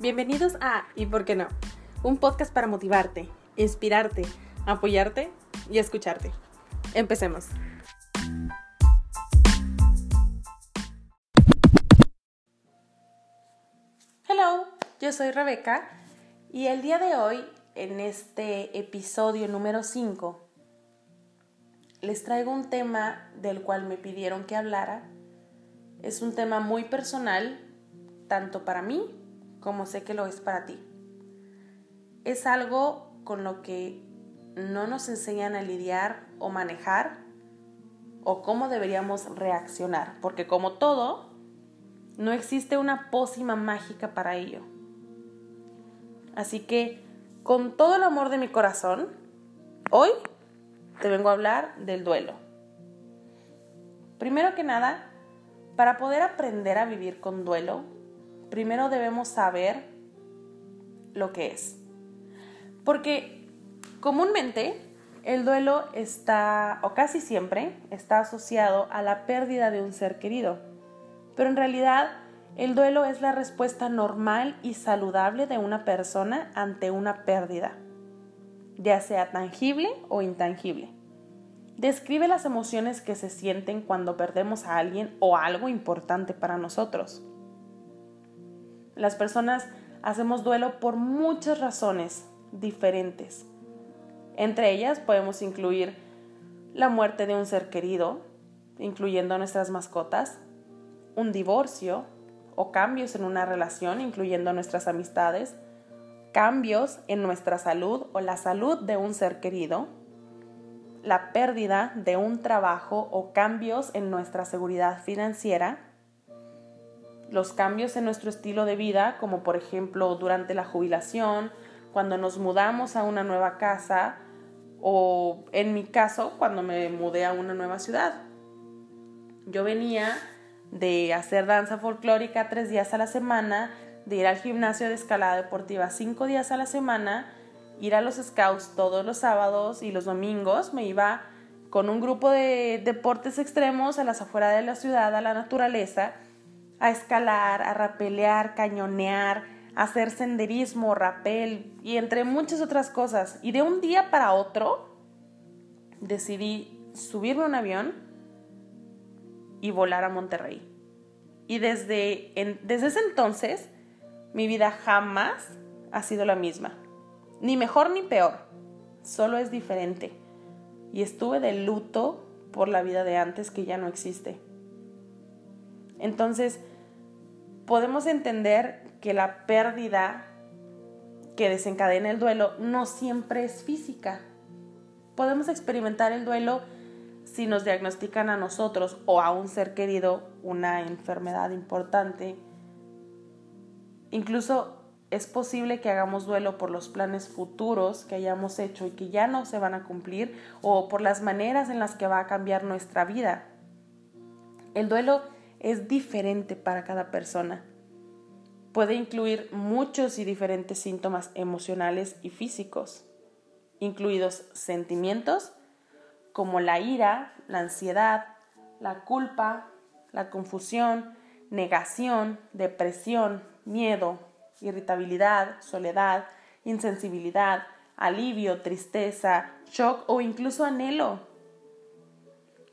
Bienvenidos a ¿Y por qué no? Un podcast para motivarte, inspirarte, apoyarte y escucharte. Empecemos. Hello, yo soy Rebeca y el día de hoy, en este episodio número 5, les traigo un tema del cual me pidieron que hablara. Es un tema muy personal, tanto para mí como sé que lo es para ti. Es algo con lo que no nos enseñan a lidiar o manejar o cómo deberíamos reaccionar, porque como todo, no existe una pócima mágica para ello. Así que, con todo el amor de mi corazón, hoy te vengo a hablar del duelo. Primero que nada, para poder aprender a vivir con duelo, primero debemos saber lo que es. Porque comúnmente el duelo está, o casi siempre, está asociado a la pérdida de un ser querido. Pero en realidad el duelo es la respuesta normal y saludable de una persona ante una pérdida, ya sea tangible o intangible. Describe las emociones que se sienten cuando perdemos a alguien o algo importante para nosotros. Las personas hacemos duelo por muchas razones diferentes. Entre ellas podemos incluir la muerte de un ser querido, incluyendo nuestras mascotas, un divorcio o cambios en una relación, incluyendo nuestras amistades, cambios en nuestra salud o la salud de un ser querido, la pérdida de un trabajo o cambios en nuestra seguridad financiera, los cambios en nuestro estilo de vida, como por ejemplo durante la jubilación, cuando nos mudamos a una nueva casa o en mi caso cuando me mudé a una nueva ciudad. Yo venía de hacer danza folclórica tres días a la semana, de ir al gimnasio de escalada deportiva cinco días a la semana, ir a los scouts todos los sábados y los domingos, me iba con un grupo de deportes extremos a las afueras de la ciudad, a la naturaleza, a escalar, a rapelear, cañonear, a hacer senderismo, rapel y entre muchas otras cosas. Y de un día para otro decidí subirme a un avión y volar a Monterrey. Y desde, desde ese entonces mi vida jamás ha sido la misma. Ni mejor ni peor, solo es diferente. Y estuve de luto por la vida de antes que ya no existe. Entonces, podemos entender que la pérdida que desencadena el duelo no siempre es física. Podemos experimentar el duelo si nos diagnostican a nosotros o a un ser querido una enfermedad importante. Incluso es posible que hagamos duelo por los planes futuros que hayamos hecho y que ya no se van a cumplir o por las maneras en las que va a cambiar nuestra vida. El duelo es diferente para cada persona. Puede incluir muchos y diferentes síntomas emocionales y físicos, incluidos sentimientos como la ira, la ansiedad, la culpa, la confusión, negación, depresión, miedo, irritabilidad, soledad, insensibilidad, alivio, tristeza, shock o incluso anhelo.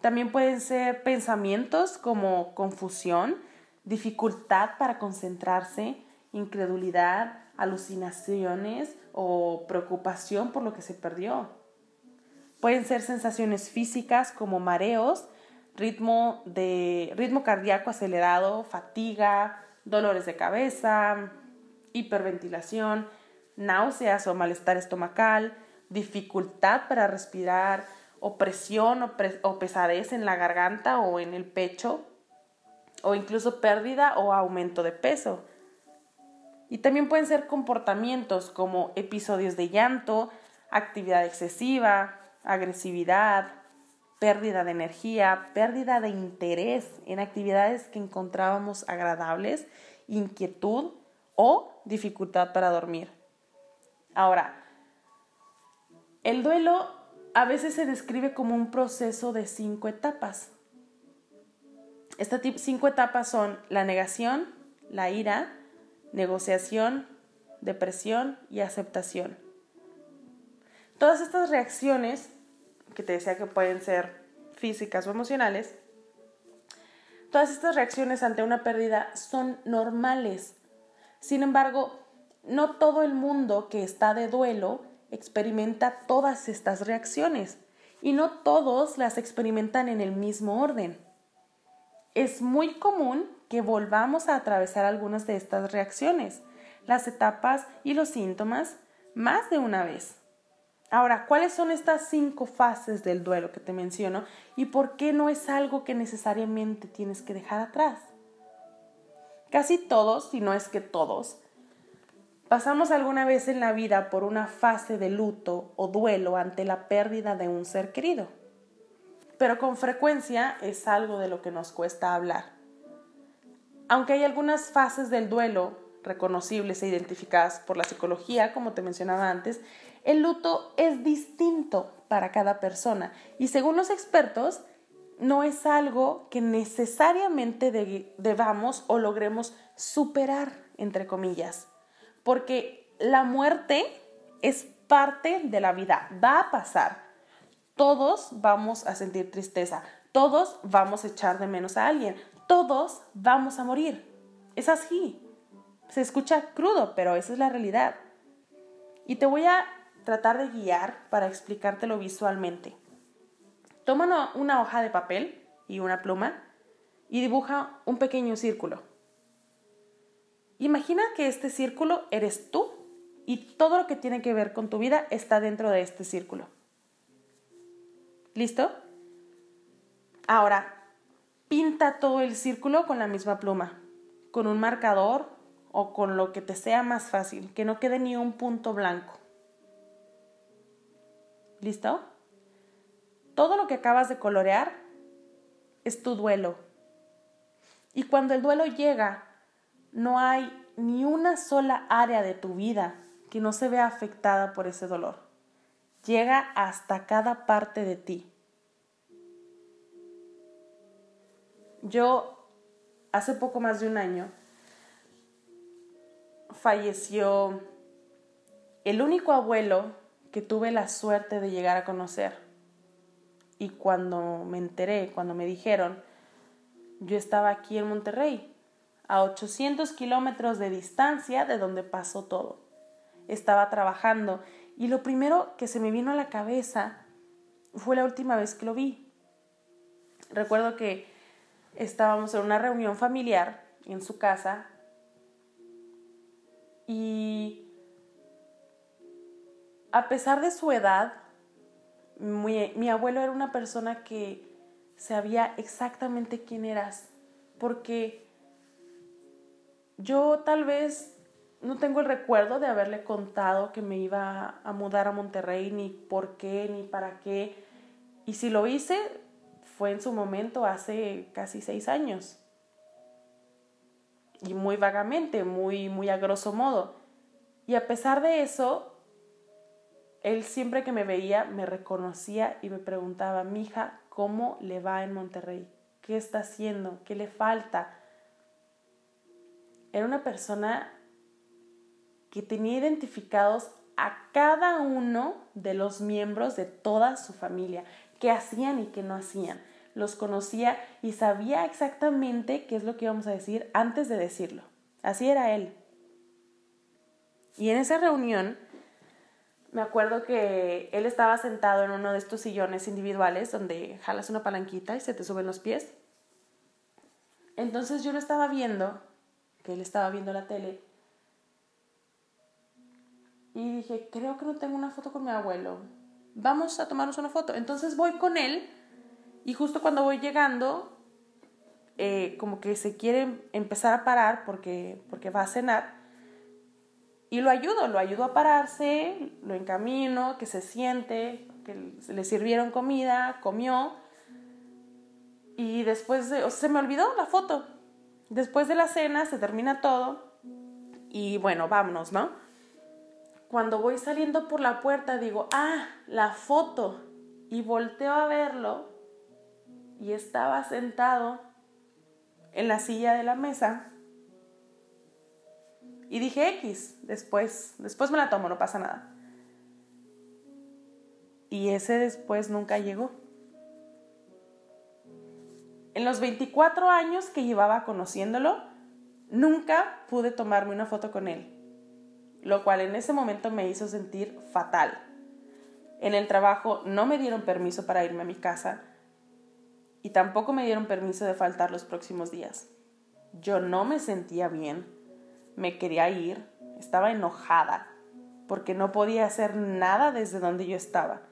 También pueden ser pensamientos como confusión, dificultad para concentrarse, incredulidad, alucinaciones o preocupación por lo que se perdió. Pueden ser sensaciones físicas como mareos, ritmo, de, ritmo cardíaco acelerado, fatiga, dolores de cabeza, hiperventilación, náuseas o malestar estomacal, dificultad para respirar, opresión o, o pesadez en la garganta o en el pecho, o incluso pérdida o aumento de peso. Y también pueden ser comportamientos como episodios de llanto, actividad excesiva, agresividad, pérdida de energía, pérdida de interés en actividades que encontrábamos agradables, inquietud o dificultad para dormir. Ahora, el duelo a veces se describe como un proceso de cinco etapas. Estas cinco etapas son la negación, la ira, negociación, depresión y aceptación. Todas estas reacciones, que te decía que pueden ser físicas o emocionales, todas estas reacciones ante una pérdida son normales. Sin embargo, no todo el mundo que está de duelo experimenta todas estas reacciones y no todos las experimentan en el mismo orden. Es muy común que volvamos a atravesar algunas de estas reacciones, las etapas y los síntomas más de una vez. Ahora, ¿cuáles son estas cinco fases del duelo que te menciono y por qué no es algo que necesariamente tienes que dejar atrás? Casi todos, si no es que todos, pasamos alguna vez en la vida por una fase de luto o duelo ante la pérdida de un ser querido, pero con frecuencia es algo de lo que nos cuesta hablar. Aunque hay algunas fases del duelo reconocibles e identificadas por la psicología, como te mencionaba antes, el luto es distinto para cada persona. Y según los expertos, no es algo que necesariamente debamos o logremos superar, entre comillas, porque la muerte es parte de la vida, va a pasar. Todos vamos a sentir tristeza, todos vamos a echar de menos a alguien, todos vamos a morir. Es así. Se escucha crudo, pero esa es la realidad. Y te voy a tratar de guiar para explicártelo visualmente. Toma una hoja de papel y una pluma y dibuja un pequeño círculo. Imagina que este círculo eres tú y todo lo que tiene que ver con tu vida está dentro de este círculo. ¿Listo? Ahora, pinta todo el círculo con la misma pluma, con un marcador o con lo que te sea más fácil, que no quede ni un punto blanco. ¿Listo? Todo lo que acabas de colorear es tu duelo. Y cuando el duelo llega, no hay ni una sola área de tu vida que no se vea afectada por ese dolor. Llega hasta cada parte de ti. Yo, hace poco más de un año, falleció el único abuelo que tuve la suerte de llegar a conocer. Y cuando me enteré, cuando me dijeron, yo estaba aquí en Monterrey, a 800 kilómetros de distancia de donde pasó todo. Estaba trabajando y lo primero que se me vino a la cabeza fue la última vez que lo vi. Recuerdo que estábamos en una reunión familiar en su casa y a pesar de su edad, mi, abuelo era una persona que sabía exactamente quién eras, porque yo tal vez no tengo el recuerdo de haberle contado que me iba a mudar a Monterrey, ni por qué, ni para qué. Y si lo hice, fue en su momento hace casi seis años. Y muy vagamente, muy, muy a grosso modo. Y a pesar de eso, él siempre que me veía me reconocía y me preguntaba, mija, ¿cómo le va en Monterrey? ¿Qué está haciendo? ¿Qué le falta? Era una persona que tenía identificados a cada uno de los miembros de toda su familia, qué hacían y qué no hacían. Los conocía y sabía exactamente qué es lo que íbamos a decir antes de decirlo. Así era él. Y en esa reunión me acuerdo que él estaba sentado en uno de estos sillones individuales donde jalas una palanquita y se te suben los pies. Entonces yo lo estaba viendo, que él estaba viendo la tele, y dije, creo que no tengo una foto con mi abuelo. Vamos a tomarnos una foto. Entonces voy con él y justo cuando voy llegando, eh, como que se quiere empezar a parar porque, porque va a cenar. Y lo ayudo, lo ayudo a pararse, lo encamino, que se siente, que le sirvieron comida, comió. Y después de, se me olvidó la foto. Después de la cena se termina todo y bueno, vámonos, ¿no? Cuando voy saliendo por la puerta digo, ah, la foto. Y volteo a verlo y estaba sentado en la silla de la mesa Y dije X, después, después me la tomo, no pasa nada. Y ese después nunca llegó. En los 24 años que llevaba conociéndolo, nunca pude tomarme una foto con él, lo cual en ese momento me hizo sentir fatal. En el trabajo no me dieron permiso para irme a mi casa y tampoco me dieron permiso de faltar los próximos días. Yo no me sentía bien, me quería ir, estaba enojada porque no podía hacer nada desde donde yo estaba.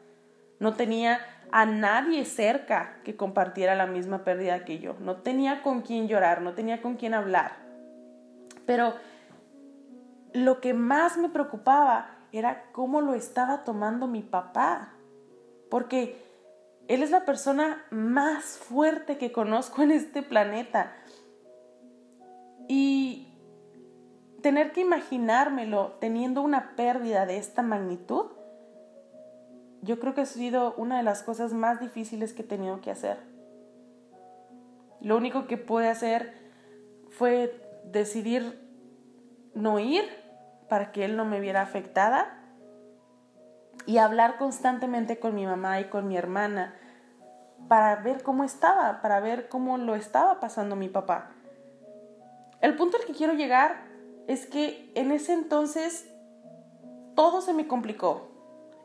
No tenía a nadie cerca que compartiera la misma pérdida que yo. No tenía con quién llorar, no tenía con quién hablar. Pero lo que más me preocupaba era cómo lo estaba tomando mi papá. Porque él es la persona más fuerte que conozco en este planeta. Y tener que imaginármelo teniendo una pérdida de esta magnitud, yo creo que ha sido una de las cosas más difíciles que he tenido que hacer. Lo único que pude hacer fue decidir no ir para que él no me viera afectada y hablar constantemente con mi mamá y con mi hermana para ver cómo estaba, para ver cómo lo estaba pasando mi papá. El punto al que quiero llegar es que en ese entonces todo se me complicó.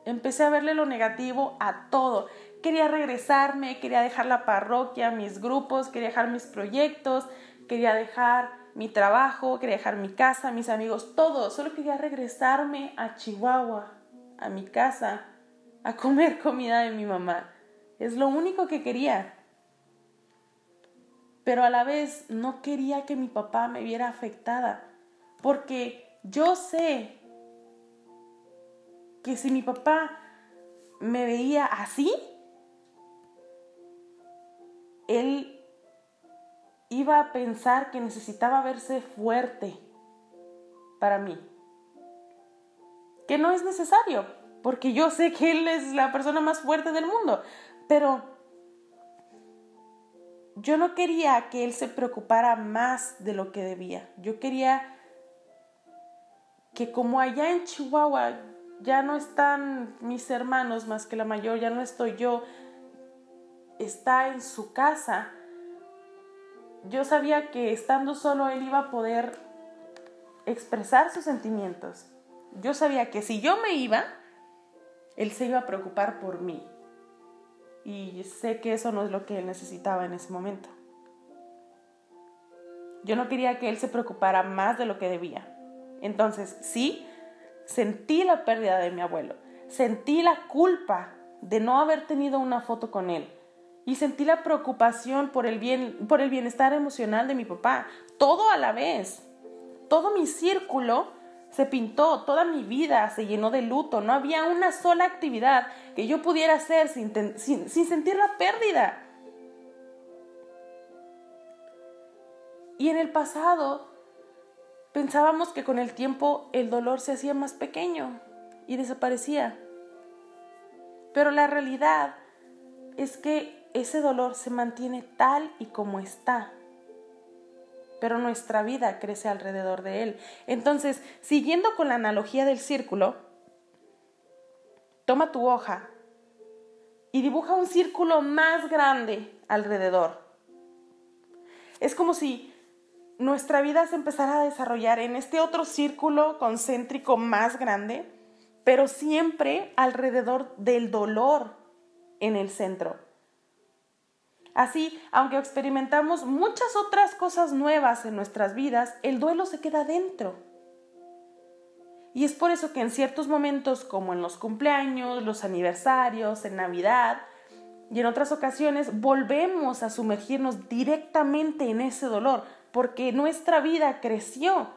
Empecé a verle lo negativo a todo. Quería regresarme, quería dejar la parroquia, mis grupos, quería dejar mis proyectos, quería dejar mi trabajo, quería dejar mi casa, mis amigos, todo. Solo quería regresarme a Chihuahua, a mi casa, a comer comida de mi mamá. Es lo único que quería. Pero a la vez no quería que mi papá me viera afectada, porque yo sé que si mi papá me veía así, él iba a pensar que necesitaba verse fuerte para mí. Que no es necesario, porque yo sé que él es la persona más fuerte del mundo, pero yo no quería que él se preocupara más de lo que debía. Yo quería que como allá en Chihuahua ya no están mis hermanos más que la mayor, ya no estoy yo, está en su casa, yo sabía que estando solo él iba a poder expresar sus sentimientos. Yo sabía que si yo me iba, él se iba a preocupar por mí. Y sé que eso no es lo que él necesitaba en ese momento. Yo no quería que él se preocupara más de lo que debía. Entonces, sí, sentí la pérdida de mi abuelo. Sentí la culpa de no haber tenido una foto con él y sentí la preocupación por el, bien, por el bienestar emocional de mi papá, todo a la vez. Todo mi círculo se pintó, toda mi vida se llenó de luto, no había una sola actividad que yo pudiera hacer sin, sin, sin sentir la pérdida. Y en el pasado pensábamos que con el tiempo el dolor se hacía más pequeño y desaparecía. Pero la realidad es que ese dolor se mantiene tal y como está, pero nuestra vida crece alrededor de él. Entonces, siguiendo con la analogía del círculo, toma tu hoja y dibuja un círculo más grande alrededor. Es como si nuestra vida se empezara a desarrollar en este otro círculo concéntrico más grande, pero siempre alrededor del dolor en el centro. Así, aunque experimentamos muchas otras cosas nuevas en nuestras vidas, el duelo se queda dentro. Y es por eso que en ciertos momentos, como en los cumpleaños, los aniversarios, en Navidad y en otras ocasiones, volvemos a sumergirnos directamente en ese dolor, porque nuestra vida creció.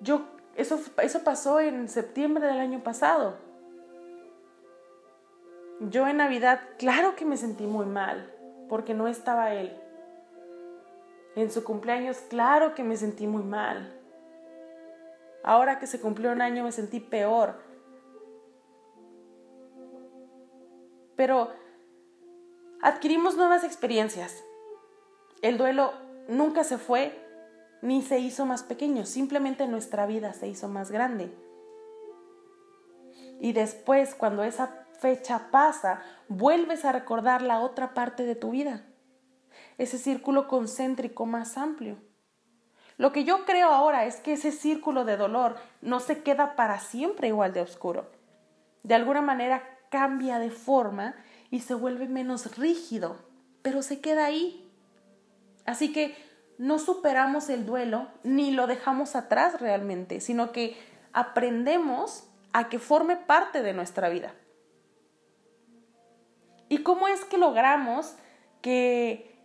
Yo, eso, eso pasó en septiembre del año pasado. Yo en Navidad, claro que me sentí muy mal, porque no estaba él. En su cumpleaños, claro que me sentí muy mal. Ahora que se cumplió un año, me sentí peor. Pero adquirimos nuevas experiencias. El duelo nunca se fue, ni se hizo más pequeño, simplemente nuestra vida se hizo más grande. Y después, cuando esa fecha pasa, vuelves a recordar la otra parte de tu vida, ese círculo concéntrico más amplio. Lo que yo creo ahora es que ese círculo de dolor no se queda para siempre igual de oscuro. De alguna manera cambia de forma y se vuelve menos rígido, pero se queda ahí. Así que no superamos el duelo ni lo dejamos atrás realmente, sino que aprendemos a que forme parte de nuestra vida. ¿Y cómo es que logramos que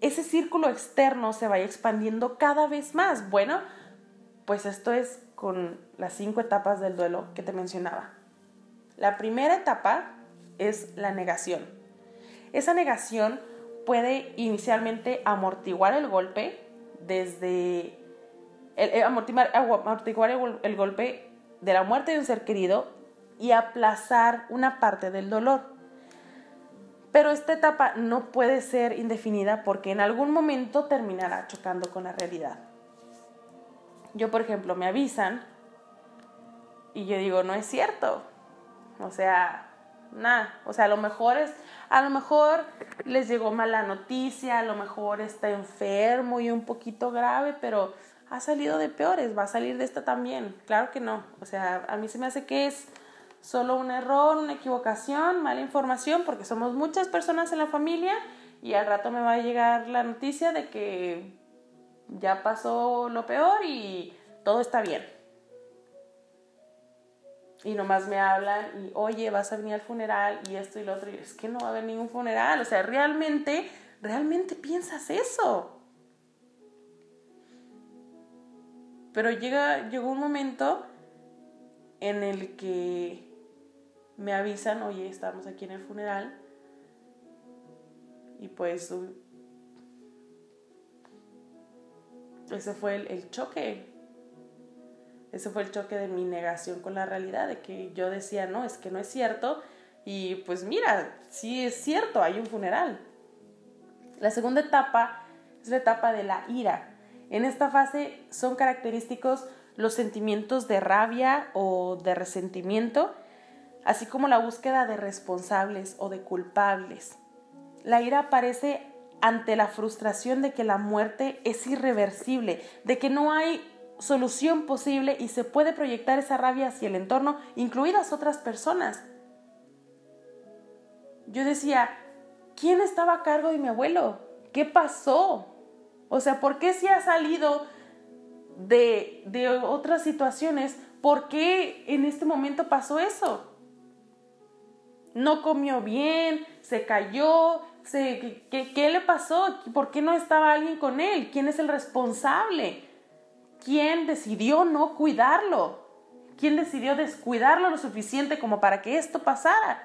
ese círculo externo se vaya expandiendo cada vez más? Bueno, pues esto es con las cinco etapas del duelo que te mencionaba. La primera etapa es la negación. Esa negación puede inicialmente amortiguar el golpe desde amortiguar, amortiguar el golpe de la muerte de un ser querido y aplazar una parte del dolor. Pero esta etapa no puede ser indefinida porque en algún momento terminará chocando con la realidad. Yo, por ejemplo, me avisan y yo digo, no es cierto. O sea, nada. O sea, a lo mejor es, a lo mejor les llegó mala noticia, a lo mejor está enfermo y un poquito grave, pero ha salido de peores, va a salir de esta también. Claro que no. O sea, a mí se me hace que es solo un error, una equivocación, mala información, porque somos muchas personas en la familia y al rato me va a llegar la noticia de que ya pasó lo peor y todo está bien. Y nomás me hablan y, oye, vas a venir al funeral y esto y lo otro. Y es que no va a haber ningún funeral. O sea, realmente, realmente piensas eso. Pero llega, llegó un momento en el que me avisan, oye, estamos aquí en el funeral. Y pues ese fue el, choque. Ese fue el choque de mi negación con la realidad, de que yo decía, no, es que no es cierto. Y pues mira, sí es cierto, hay un funeral. La segunda etapa es la etapa de la ira. En esta fase son característicos los sentimientos de rabia o de resentimiento así como la búsqueda de responsables o de culpables. La ira aparece ante la frustración de que la muerte es irreversible, de que no hay solución posible y se puede proyectar esa rabia hacia el entorno, incluidas otras personas. Yo decía, ¿quién estaba a cargo de mi abuelo? ¿Qué pasó? O sea, ¿por qué si ha salido de, de otras situaciones? ¿Por qué en este momento pasó eso? no comió bien, se cayó, se, ¿qué, le pasó? ¿Por qué no estaba alguien con él? ¿Quién es el responsable? ¿Quién decidió no cuidarlo? ¿Quién decidió descuidarlo lo suficiente como para que esto pasara?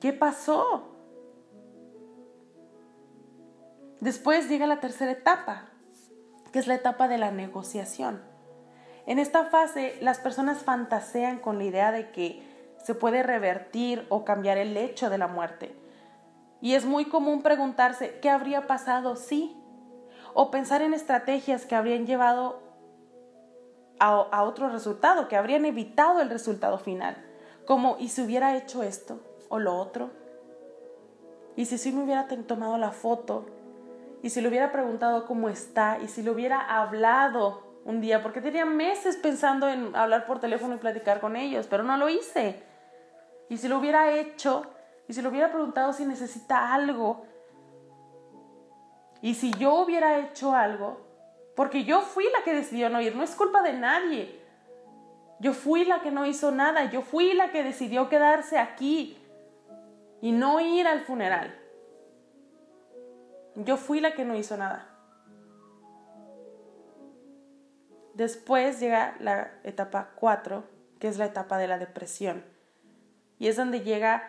¿Qué pasó? Después llega la tercera etapa, que es la etapa de la negociación. En esta fase, las personas fantasean con la idea de que se puede revertir o cambiar el hecho de la muerte. Y es muy común preguntarse qué habría pasado si, o pensar en estrategias que habrían llevado a, otro resultado, que habrían evitado el resultado final, como y si hubiera hecho esto o lo otro, y si sí me hubiera tomado la foto, y si le hubiera preguntado cómo está, y si le hubiera hablado un día, porque tenía meses pensando en hablar por teléfono y platicar con ellos, pero no lo hice. Y si lo hubiera hecho, y si lo hubiera preguntado si necesita algo, y si yo hubiera hecho algo, porque yo fui la que decidió no ir, no es culpa de nadie. Yo fui la que no hizo nada, yo fui la que decidió quedarse aquí y no ir al funeral. Yo fui la que no hizo nada. Después llega la etapa 4, que es la etapa de la depresión. Y es donde llega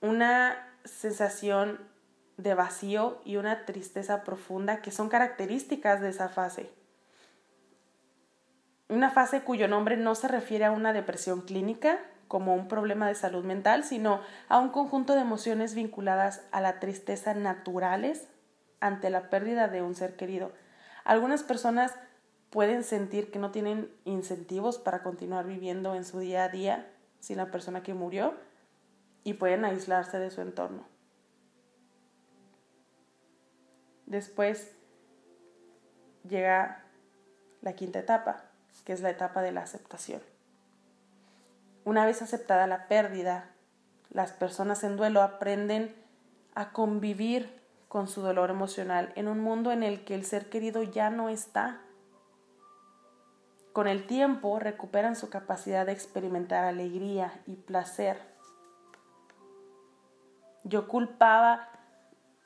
una sensación de vacío y una tristeza profunda que son características de esa fase. Una fase cuyo nombre no se refiere a una depresión clínica como un problema de salud mental, sino a un conjunto de emociones vinculadas a la tristeza naturales ante la pérdida de un ser querido. Algunas personas pueden sentir que no tienen incentivos para continuar viviendo en su día a día sin la persona que murió y pueden aislarse de su entorno. Después llega la quinta etapa, que es la etapa de la aceptación. Una vez aceptada la pérdida, las personas en duelo aprenden a convivir con su dolor emocional en un mundo en el que el ser querido ya no está. Con el tiempo recuperan su capacidad de experimentar alegría y placer. Yo culpaba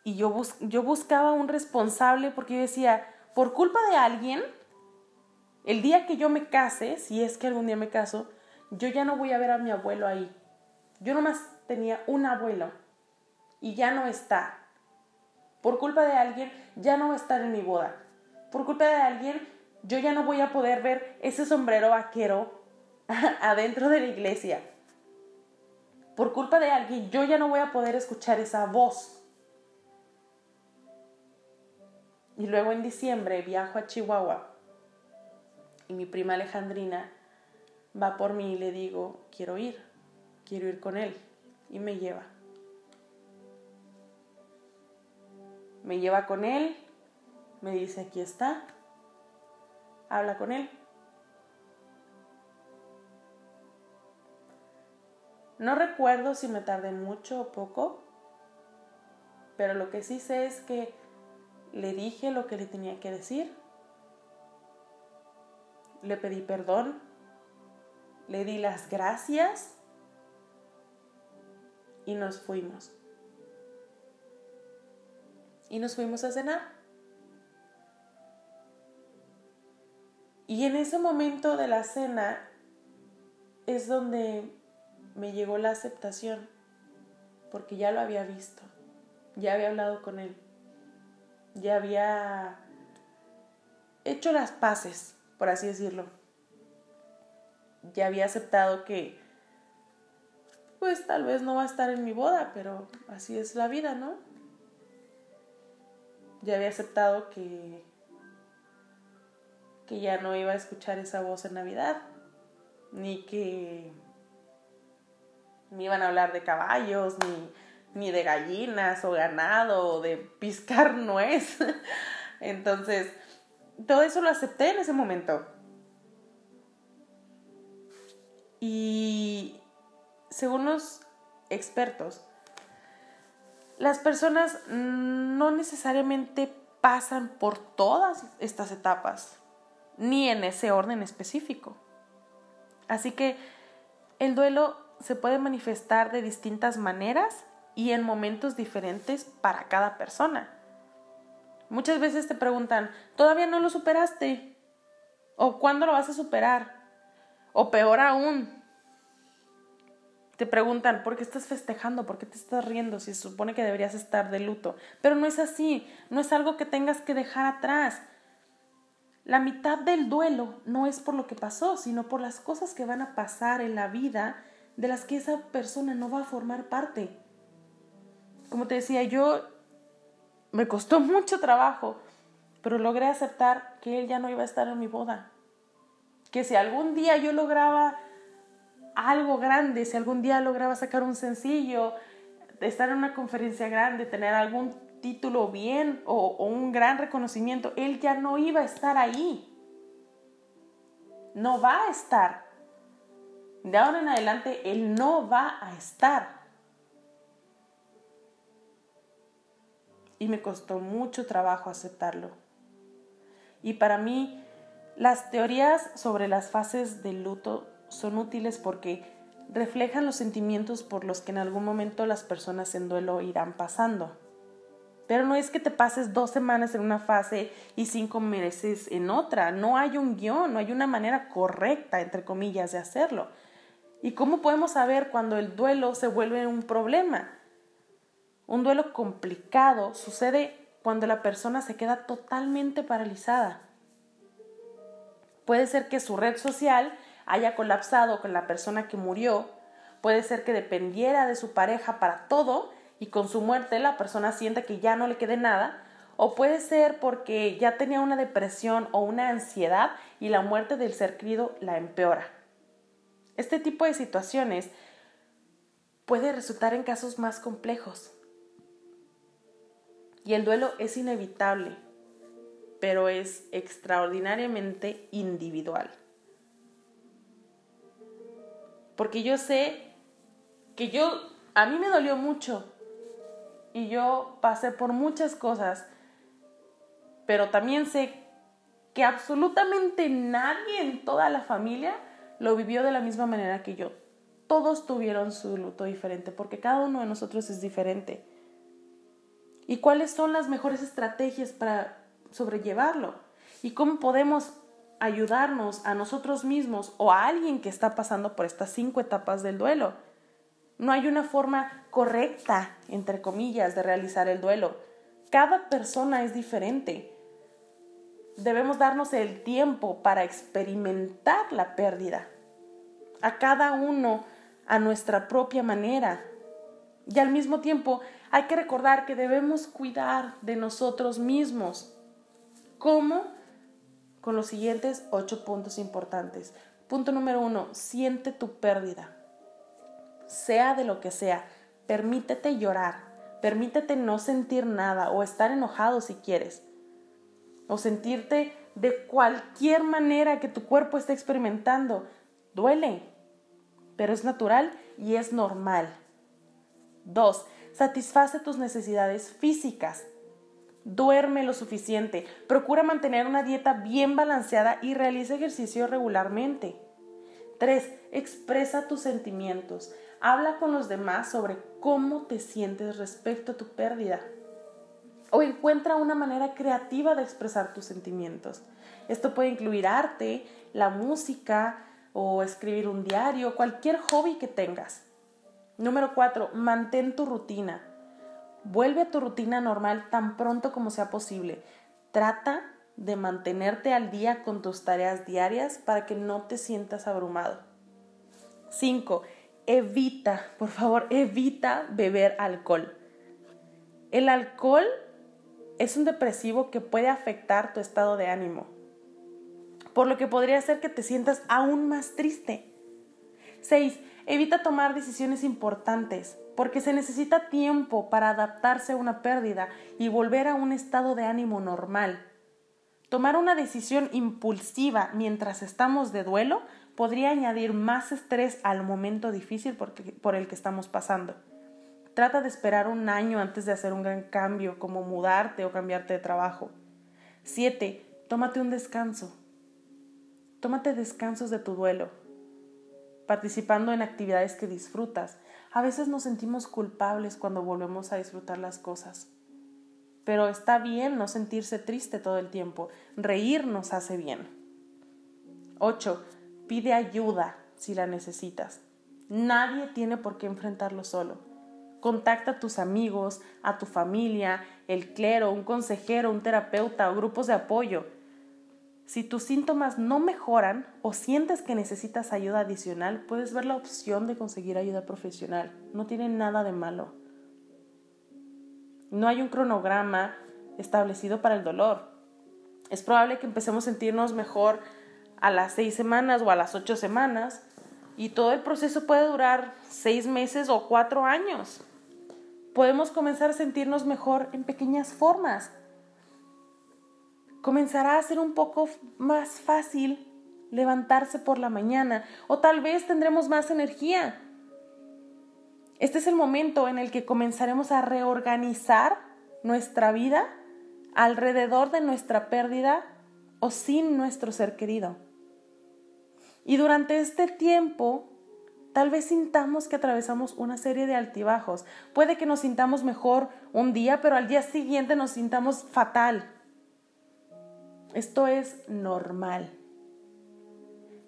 y yo, yo buscaba un responsable porque yo decía, por culpa de alguien, el día que yo me case, si es que algún día me caso, yo ya no voy a ver a mi abuelo ahí. Yo nomás tenía un abuelo y ya no está. Por culpa de alguien, ya no va a estar en mi boda. Por culpa de alguien, yo ya no voy a poder ver ese sombrero vaquero adentro de la iglesia. Por culpa de alguien, yo ya no voy a poder escuchar esa voz. Y luego en diciembre viajo a Chihuahua y mi prima Alejandrina va por mí y le digo, quiero ir, quiero ir con él. Y me lleva. Me lleva con él, me dice, aquí está, habla con él. No recuerdo si me tardé mucho o poco, pero lo que sí sé es que le dije lo que le tenía que decir. Le pedí perdón le di las gracias y nos fuimos. Y nos fuimos a cenar. Y en ese momento de la cena es donde me llegó la aceptación, porque ya lo había visto, ya había hablado con él, ya había hecho las paces, por así decirlo ya había aceptado que pues tal vez no va a estar en mi boda, pero así es la vida, ¿no? Ya había aceptado que que ya no iba a escuchar esa voz en Navidad, ni que ni iban a hablar de caballos, ni, ni de gallinas o ganado o de piscar nuez. Entonces, todo eso lo acepté en ese momento. Y según los expertos, las personas no necesariamente pasan por todas estas etapas, ni en ese orden específico. Así que el duelo se puede manifestar de distintas maneras y en momentos diferentes para cada persona. Muchas veces te preguntan, ¿todavía no lo superaste? ¿O cuándo lo vas a superar? O peor aún, te preguntan, ¿por qué estás festejando? ¿Por qué te estás riendo? Si se supone que deberías estar de luto. Pero no es así, no es algo que tengas que dejar atrás. La mitad del duelo no es por lo que pasó, sino por las cosas que van a pasar en la vida de las que esa persona no va a formar parte. Como te decía, yo me costó mucho trabajo, pero logré aceptar que él ya no iba a estar en mi boda que si algún día yo lograba algo grande, si algún día lograba sacar un sencillo, estar en una conferencia grande, tener algún título bien o, un gran reconocimiento, él ya no iba a estar ahí. No va a estar. De ahora en adelante, él no va a estar. Y me costó mucho trabajo aceptarlo. Y para mí, las teorías sobre las fases del luto son útiles porque reflejan los sentimientos por los que en algún momento las personas en duelo irán pasando. Pero no es que te pases dos semanas en una fase y cinco meses en otra. No hay un guion, no hay una manera correcta, entre comillas, de hacerlo. ¿Y cómo podemos saber cuando el duelo se vuelve un problema? Un duelo complicado sucede cuando la persona se queda totalmente paralizada. Puede ser que su red social haya colapsado con la persona que murió, puede ser que dependiera de su pareja para todo y con su muerte la persona sienta que ya no le quede nada, o puede ser porque ya tenía una depresión o una ansiedad y la muerte del ser querido la empeora. Este tipo de situaciones puede resultar en casos más complejos. Y el duelo es inevitable, pero es extraordinariamente individual. Porque yo sé que yo, a mí me dolió mucho y yo pasé por muchas cosas pero también sé que absolutamente nadie en toda la familia lo vivió de la misma manera que yo. Todos tuvieron su luto diferente porque cada uno de nosotros es diferente. ¿Y cuáles son las mejores estrategias para sobrellevarlo? ¿Y cómo podemos ayudarnos a nosotros mismos o a alguien que está pasando por estas cinco etapas del duelo? No hay una forma correcta, entre comillas, de realizar el duelo. Cada persona es diferente debemos darnos el tiempo para experimentar la pérdida, a cada uno a nuestra propia manera. Y al mismo tiempo hay que recordar que debemos cuidar de nosotros mismos. ¿Cómo? Con los siguientes ocho puntos importantes. Punto número uno, siente tu pérdida. Sea de lo que sea, permítete llorar, permítete no sentir nada o estar enojado si quieres o sentirte de cualquier manera que tu cuerpo esté experimentando. Duele, pero es natural y es normal. Dos, satisface tus necesidades físicas. Duerme lo suficiente. Procura mantener una dieta bien balanceada y realiza ejercicio regularmente. 3. Expresa tus sentimientos. Habla con los demás sobre cómo te sientes respecto a tu pérdida o encuentra una manera creativa de expresar tus sentimientos. Esto puede incluir arte, la música o escribir un diario, cualquier hobby que tengas. Número 4. Mantén tu rutina. Vuelve a tu rutina normal tan pronto como sea posible. Trata de mantenerte al día con tus tareas diarias para que no te sientas abrumado. 5. Evita, por favor, evita beber alcohol. El alcohol es un depresivo que puede afectar tu estado de ánimo, por lo que podría hacer que te sientas aún más triste. 6. Evita tomar decisiones importantes, porque se necesita tiempo para adaptarse a una pérdida y volver a un estado de ánimo normal. Tomar una decisión impulsiva mientras estamos de duelo podría añadir más estrés al momento difícil por el que estamos pasando. Trata de esperar un año antes de hacer un gran cambio, como mudarte o cambiarte de trabajo. 7. Tómate un descanso. Tómate descansos de tu duelo, participando en actividades que disfrutas. A veces nos sentimos culpables cuando volvemos a disfrutar las cosas. Pero está bien no sentirse triste todo el tiempo. Reír nos hace bien. 8. Pide ayuda si la necesitas. Nadie tiene por qué enfrentarlo solo. Contacta a tus amigos, a tu familia, el clero, un consejero, un terapeuta o grupos de apoyo. Si tus síntomas no mejoran o sientes que necesitas ayuda adicional, puedes ver la opción de conseguir ayuda profesional. No tiene nada de malo. No hay un cronograma establecido para el dolor. Es probable que empecemos a sentirnos mejor a las seis semanas o a las ocho semanas y todo el proceso puede durar seis meses o cuatro años podemos comenzar a sentirnos mejor en pequeñas formas. Comenzará a ser un poco más fácil levantarse por la mañana o tal vez tendremos más energía. Este es el momento en el que comenzaremos a reorganizar nuestra vida alrededor de nuestra pérdida o sin nuestro ser querido. Y durante este tiempo Tal vez sintamos que atravesamos una serie de altibajos. Puede que nos sintamos mejor un día, pero al día siguiente nos sintamos fatal. Esto es normal.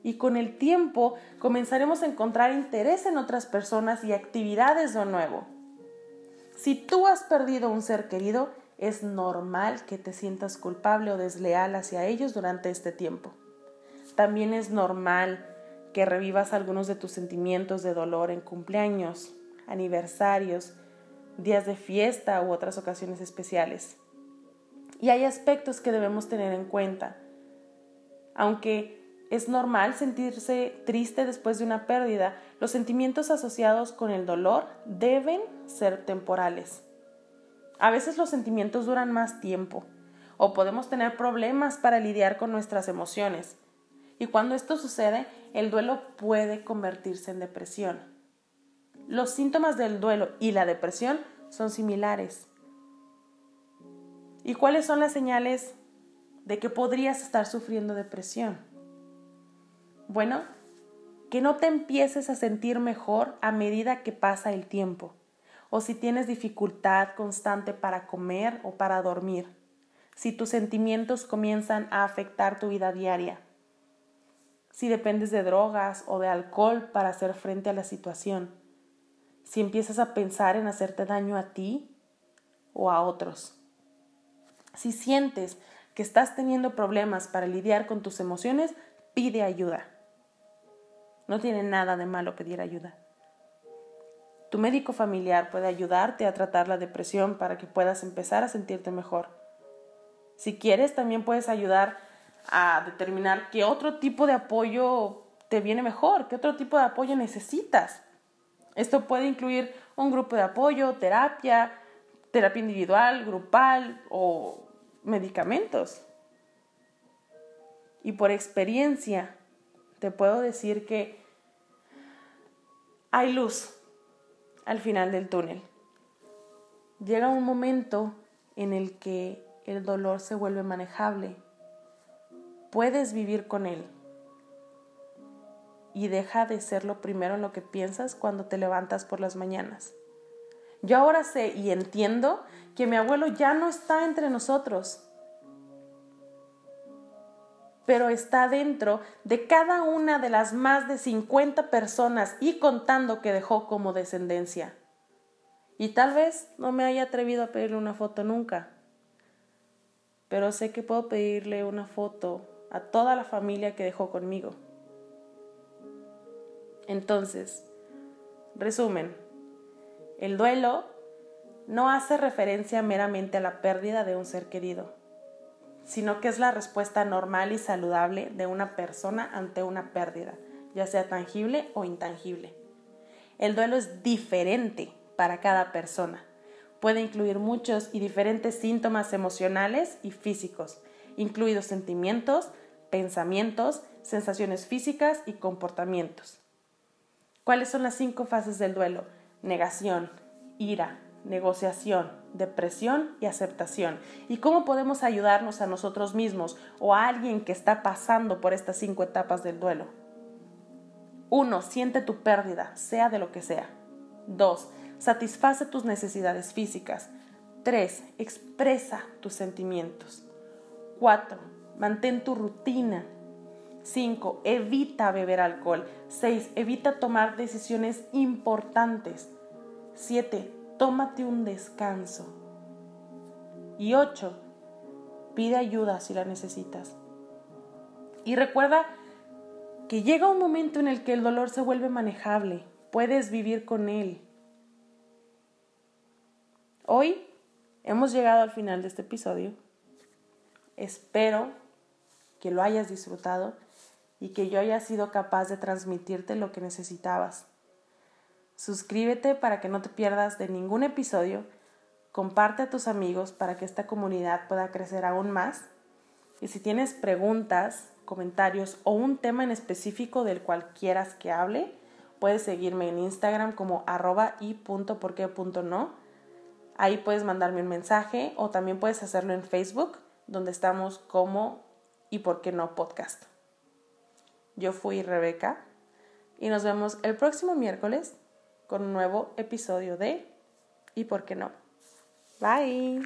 Y con el tiempo comenzaremos a encontrar interés en otras personas y actividades de nuevo. Si tú has perdido un ser querido, es normal que te sientas culpable o desleal hacia ellos durante este tiempo. También es normal que revivas algunos de tus sentimientos de dolor en cumpleaños, aniversarios, días de fiesta u otras ocasiones especiales. Y hay aspectos que debemos tener en cuenta. Aunque es normal sentirse triste después de una pérdida, los sentimientos asociados con el dolor deben ser temporales. A veces los sentimientos duran más tiempo o podemos tener problemas para lidiar con nuestras emociones. Y cuando esto sucede, el duelo puede convertirse en depresión. Los síntomas del duelo y la depresión son similares. ¿Y cuáles son las señales de que podrías estar sufriendo depresión? Bueno, que no te empieces a sentir mejor a medida que pasa el tiempo, o si tienes dificultad constante para comer o para dormir, si tus sentimientos comienzan a afectar tu vida diaria, si dependes de drogas o de alcohol para hacer frente a la situación, si empiezas a pensar en hacerte daño a ti o a otros. Si sientes que estás teniendo problemas para lidiar con tus emociones, pide ayuda. No tiene nada de malo pedir ayuda. Tu médico familiar puede ayudarte a tratar la depresión para que puedas empezar a sentirte mejor. Si quieres, también puedes ayudar a determinar qué otro tipo de apoyo te viene mejor, qué otro tipo de apoyo necesitas. Esto puede incluir un grupo de apoyo, terapia, terapia individual, grupal o medicamentos. Y por experiencia te puedo decir que hay luz al final del túnel. Llega un momento en el que el dolor se vuelve manejable. Puedes vivir con él y deja de ser lo primero en lo que piensas cuando te levantas por las mañanas. Yo ahora sé y entiendo que mi abuelo ya no está entre nosotros, pero está dentro de cada una de las más de 50 personas y contando que dejó como descendencia. Y tal vez no me haya atrevido a pedirle una foto nunca, pero sé que puedo pedirle una foto a toda la familia que dejó conmigo. Entonces, resumen, el duelo no hace referencia meramente a la pérdida de un ser querido, sino que es la respuesta normal y saludable de una persona ante una pérdida, ya sea tangible o intangible. El duelo es diferente para cada persona. Puede incluir muchos y diferentes síntomas emocionales y físicos, incluidos sentimientos, pensamientos, sensaciones físicas y comportamientos. ¿Cuáles son las cinco fases del duelo? Negación, ira, negociación, depresión y aceptación. ¿Y cómo podemos ayudarnos a nosotros mismos o a alguien que está pasando por estas cinco etapas del duelo? Uno, Siente tu pérdida, sea de lo que sea. Dos, Satisface tus necesidades físicas. Tres, Expresa tus sentimientos. Cuatro, Mantén tu rutina 5. Evita beber alcohol. 6. Evita tomar decisiones importantes. 7. Tómate un descanso. Y 8. Pide ayuda si la necesitas. Y recuerda que llega un momento en el que el dolor se vuelve manejable. Puedes vivir con él. Hoy hemos llegado al final de este episodio. Espero que lo hayas disfrutado y que yo haya sido capaz de transmitirte lo que necesitabas. Suscríbete para que no te pierdas de ningún episodio, comparte a tus amigos para que esta comunidad pueda crecer aún más y si tienes preguntas, comentarios o un tema en específico del cual quieras que hable, puedes seguirme en Instagram como arroba y no. Ahí puedes mandarme un mensaje o también puedes hacerlo en Facebook, donde estamos como y por qué no podcast. Yo fui Rebeca y nos vemos el próximo miércoles con un nuevo episodio de ¿Y por qué no? Bye.